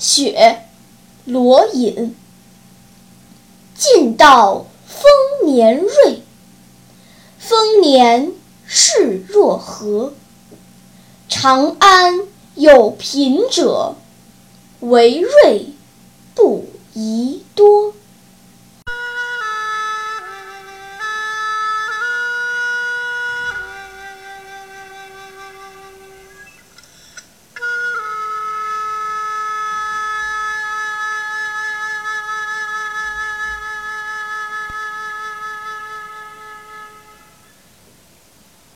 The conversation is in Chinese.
雪罗隐近道丰年瑞，丰年事若何？长安有贫者为瑞。